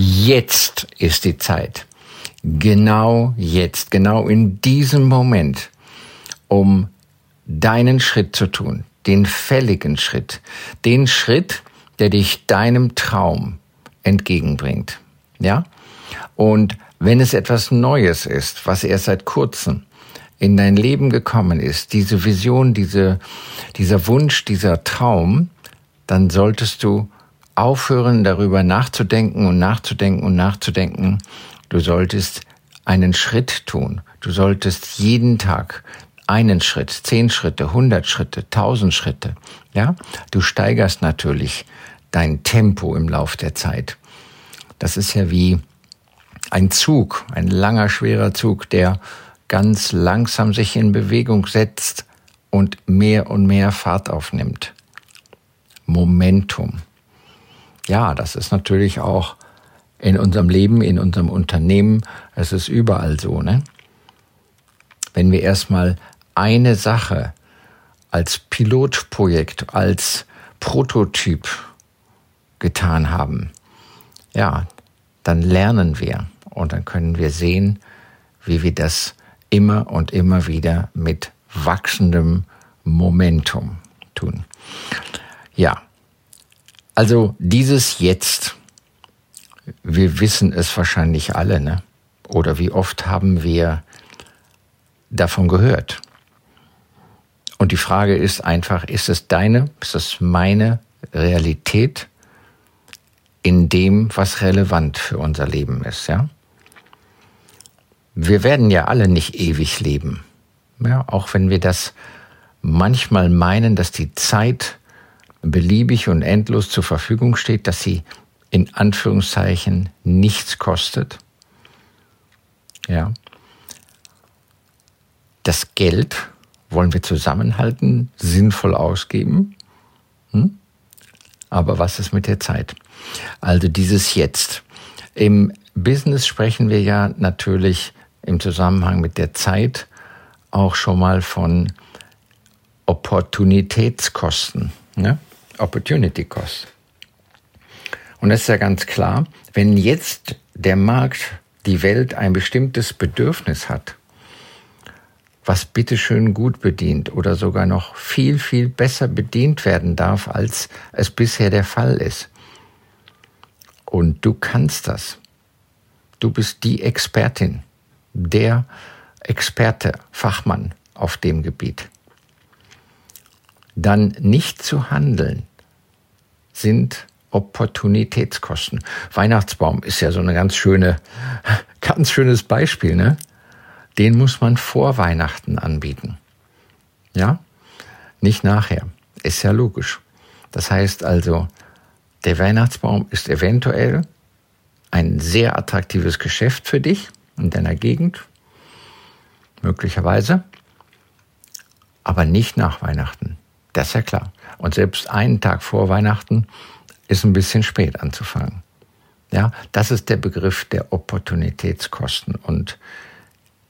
Jetzt ist die Zeit. Genau jetzt, genau in diesem Moment, um deinen Schritt zu tun, den fälligen Schritt, den Schritt, der dich deinem Traum entgegenbringt. Ja? Und wenn es etwas Neues ist, was erst seit kurzem in dein Leben gekommen ist, diese Vision, diese, dieser Wunsch, dieser Traum, dann solltest du aufhören, darüber nachzudenken und nachzudenken und nachzudenken. Du solltest einen Schritt tun. Du solltest jeden Tag einen Schritt, zehn Schritte, hundert Schritte, tausend Schritte. Ja, du steigerst natürlich dein Tempo im Lauf der Zeit. Das ist ja wie ein Zug, ein langer, schwerer Zug, der ganz langsam sich in Bewegung setzt und mehr und mehr Fahrt aufnimmt. Momentum. Ja, das ist natürlich auch in unserem Leben, in unserem Unternehmen, es ist überall so, ne? Wenn wir erstmal eine Sache als Pilotprojekt, als Prototyp getan haben, ja, dann lernen wir und dann können wir sehen, wie wir das immer und immer wieder mit wachsendem Momentum tun. Ja, also dieses Jetzt, wir wissen es wahrscheinlich alle, ne? Oder wie oft haben wir davon gehört? Und die Frage ist einfach, ist es deine, ist es meine Realität in dem, was relevant für unser Leben ist, ja? Wir werden ja alle nicht ewig leben. Ja, auch wenn wir das manchmal meinen, dass die Zeit beliebig und endlos zur Verfügung steht, dass sie in Anführungszeichen nichts kostet. Ja. Das Geld wollen wir zusammenhalten, sinnvoll ausgeben. Hm? Aber was ist mit der Zeit? Also dieses Jetzt. Im Business sprechen wir ja natürlich im Zusammenhang mit der Zeit auch schon mal von Opportunitätskosten, ne? Opportunity Cost. Und das ist ja ganz klar, wenn jetzt der Markt, die Welt ein bestimmtes Bedürfnis hat, was bitteschön gut bedient oder sogar noch viel, viel besser bedient werden darf, als es bisher der Fall ist. Und du kannst das. Du bist die Expertin der Experte, Fachmann auf dem Gebiet. Dann nicht zu handeln sind Opportunitätskosten. Weihnachtsbaum ist ja so eine ganz schöne, ganz schönes Beispiel, ne? Den muss man vor Weihnachten anbieten. Ja? Nicht nachher. Ist ja logisch. Das heißt also, der Weihnachtsbaum ist eventuell ein sehr attraktives Geschäft für dich, in deiner Gegend, möglicherweise, aber nicht nach Weihnachten. Das ist ja klar. Und selbst einen Tag vor Weihnachten ist ein bisschen spät anzufangen. Ja, das ist der Begriff der Opportunitätskosten und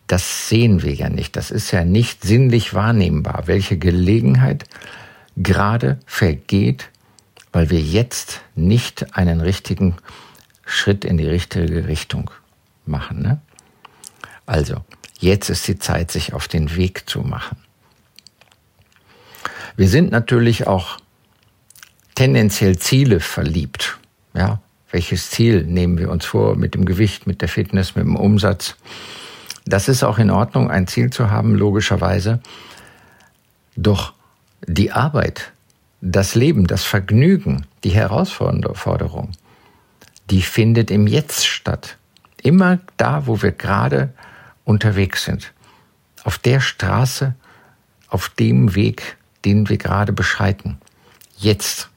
das sehen wir ja nicht. Das ist ja nicht sinnlich wahrnehmbar, welche Gelegenheit gerade vergeht, weil wir jetzt nicht einen richtigen Schritt in die richtige Richtung machen. Ne? Also, jetzt ist die Zeit, sich auf den Weg zu machen. Wir sind natürlich auch tendenziell Ziele verliebt. Ja, welches Ziel nehmen wir uns vor mit dem Gewicht, mit der Fitness, mit dem Umsatz? Das ist auch in Ordnung, ein Ziel zu haben, logischerweise. Doch die Arbeit, das Leben, das Vergnügen, die Herausforderung, die findet im Jetzt statt. Immer da, wo wir gerade unterwegs sind. Auf der Straße, auf dem Weg, den wir gerade beschreiten. Jetzt.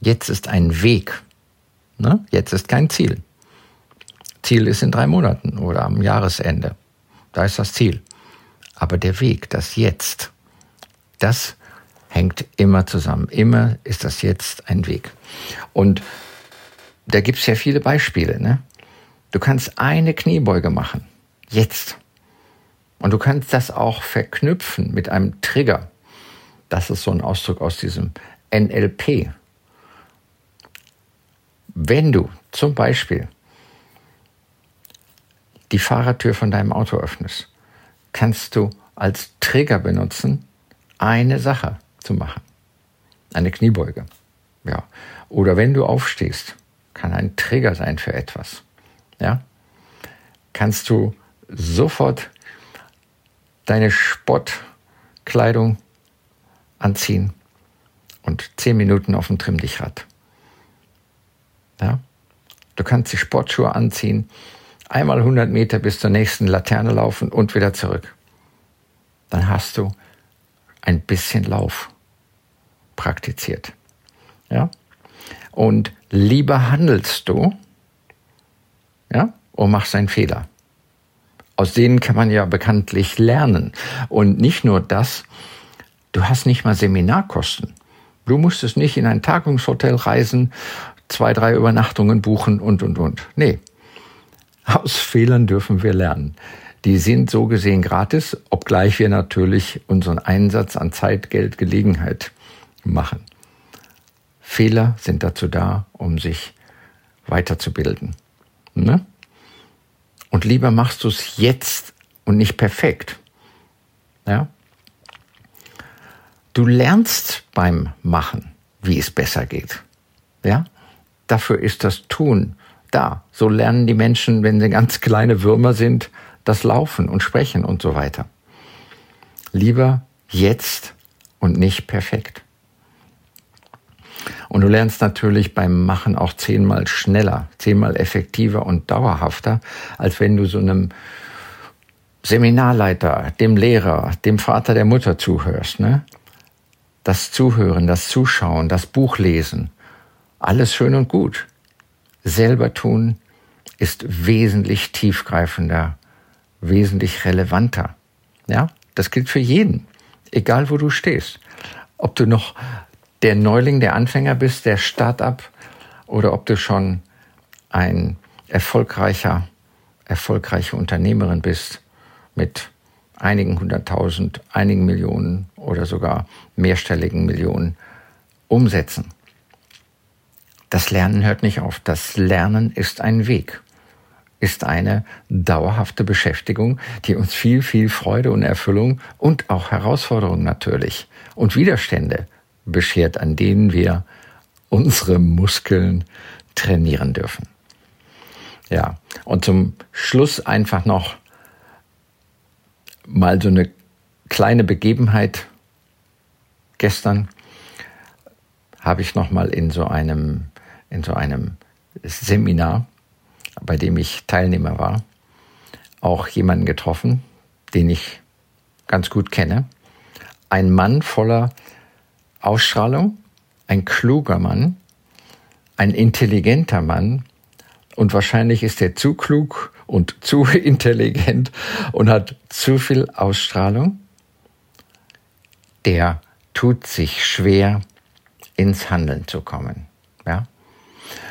Jetzt ist ein Weg. Ne? Jetzt ist kein Ziel. Ziel ist in drei Monaten oder am Jahresende. Da ist das Ziel. Aber der Weg, das Jetzt, das hängt immer zusammen. Immer ist das Jetzt ein Weg. Und da gibt es ja viele Beispiele. Ne? Du kannst eine Kniebeuge machen. Jetzt. Und du kannst das auch verknüpfen mit einem Trigger. Das ist so ein Ausdruck aus diesem NLP. Wenn du zum Beispiel die Fahrertür von deinem Auto öffnest, kannst du als Trigger benutzen, eine Sache zu machen. Eine Kniebeuge. Ja. Oder wenn du aufstehst, kann ein Trigger sein für etwas. Ja. Kannst du sofort deine Sportkleidung anziehen und zehn Minuten auf dem Trimmdichrad. Ja? Du kannst die Sportschuhe anziehen, einmal 100 Meter bis zur nächsten Laterne laufen und wieder zurück. Dann hast du ein bisschen Lauf praktiziert. Ja? Und lieber handelst du, ja, und machst einen Fehler. Aus denen kann man ja bekanntlich lernen. Und nicht nur das, du hast nicht mal Seminarkosten. Du musstest nicht in ein Tagungshotel reisen, zwei, drei Übernachtungen buchen und, und, und. Nee. Aus Fehlern dürfen wir lernen. Die sind so gesehen gratis, obgleich wir natürlich unseren Einsatz an Zeit, Geld, Gelegenheit machen. Fehler sind dazu da, um sich weiterzubilden. Ne? Und lieber machst du es jetzt und nicht perfekt. Ja? Du lernst beim Machen, wie es besser geht. Ja? Dafür ist das Tun da. So lernen die Menschen, wenn sie ganz kleine Würmer sind, das Laufen und Sprechen und so weiter. Lieber jetzt und nicht perfekt. Und du lernst natürlich beim Machen auch zehnmal schneller, zehnmal effektiver und dauerhafter, als wenn du so einem Seminarleiter, dem Lehrer, dem Vater der Mutter zuhörst. Ne? Das Zuhören, das Zuschauen, das Buchlesen, alles schön und gut. Selber tun ist wesentlich tiefgreifender, wesentlich relevanter. Ja, das gilt für jeden, egal wo du stehst. Ob du noch der Neuling, der Anfänger bist, der Start-up oder ob du schon ein erfolgreicher, erfolgreiche Unternehmerin bist mit einigen hunderttausend, einigen Millionen oder sogar mehrstelligen Millionen umsetzen. Das Lernen hört nicht auf. Das Lernen ist ein Weg, ist eine dauerhafte Beschäftigung, die uns viel, viel Freude und Erfüllung und auch Herausforderungen natürlich und Widerstände beschert, an denen wir unsere Muskeln trainieren dürfen. Ja, und zum Schluss einfach noch mal so eine kleine Begebenheit. Gestern habe ich noch mal in so einem in so einem Seminar, bei dem ich Teilnehmer war, auch jemanden getroffen, den ich ganz gut kenne. Ein Mann voller Ausstrahlung, ein kluger Mann, ein intelligenter Mann und wahrscheinlich ist er zu klug und zu intelligent und hat zu viel Ausstrahlung. Der tut sich schwer, ins Handeln zu kommen. Ja?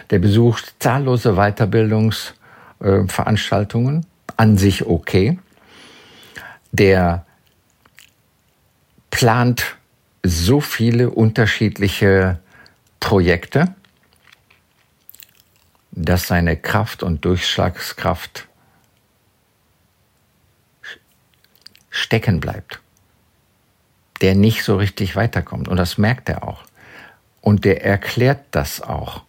Der besucht zahllose Weiterbildungsveranstaltungen, äh, an sich okay. Der plant so viele unterschiedliche Projekte, dass seine Kraft und Durchschlagskraft stecken bleibt. Der nicht so richtig weiterkommt. Und das merkt er auch. Und der erklärt das auch,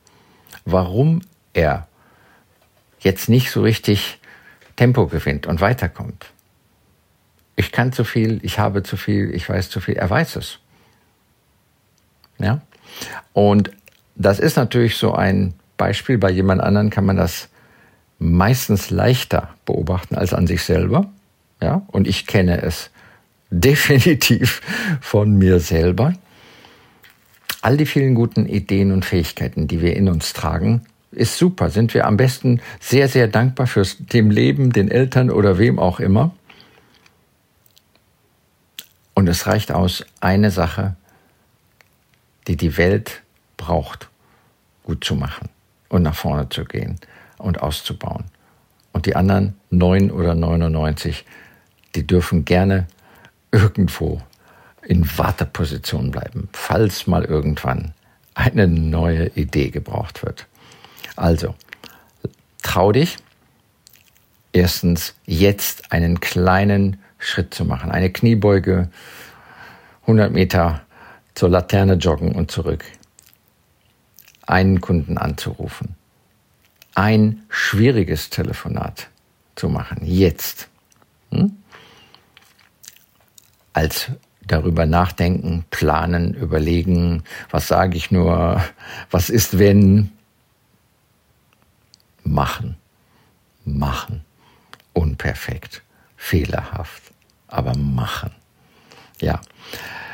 warum er jetzt nicht so richtig Tempo gewinnt und weiterkommt. Ich kann zu viel, ich habe zu viel, ich weiß zu viel. Er weiß es. Ja? Und das ist natürlich so ein Beispiel. Bei jemand anderen kann man das meistens leichter beobachten als an sich selber. Ja? Und ich kenne es definitiv von mir selber. All die vielen guten Ideen und Fähigkeiten, die wir in uns tragen, ist super. Sind wir am besten sehr, sehr dankbar fürs dem Leben, den Eltern oder wem auch immer. Und es reicht aus, eine Sache, die die Welt braucht, gut zu machen und nach vorne zu gehen und auszubauen. Und die anderen neun oder 99, die dürfen gerne irgendwo in Warteposition bleiben, falls mal irgendwann eine neue Idee gebraucht wird. Also, trau dich, erstens jetzt einen kleinen Schritt zu machen, eine Kniebeuge, 100 Meter zur Laterne joggen und zurück, einen Kunden anzurufen, ein schwieriges Telefonat zu machen, jetzt, hm? als darüber nachdenken, planen, überlegen, was sage ich nur, was ist wenn, machen, machen, unperfekt, fehlerhaft, aber machen. Ja,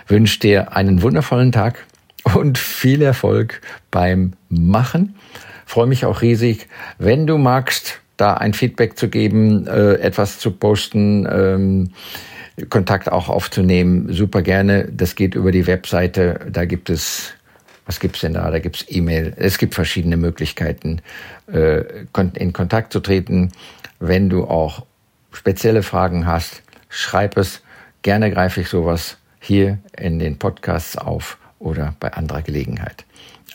wünsche dir einen wundervollen Tag und viel Erfolg beim Machen. Freue mich auch riesig, wenn du magst, da ein Feedback zu geben, äh, etwas zu posten. Ähm, Kontakt auch aufzunehmen, super gerne. Das geht über die Webseite. Da gibt es, was gibt's denn da? Da gibt's E-Mail. Es gibt verschiedene Möglichkeiten, äh, in Kontakt zu treten. Wenn du auch spezielle Fragen hast, schreib es. Gerne greife ich sowas hier in den Podcasts auf oder bei anderer Gelegenheit.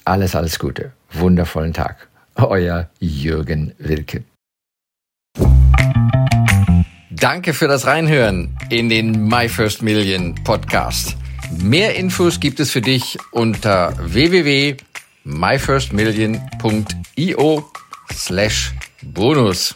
Alles, alles Gute. Wundervollen Tag. Euer Jürgen Wilke. Danke für das Reinhören in den My First Million Podcast. Mehr Infos gibt es für dich unter www.myfirstmillion.io slash bonus.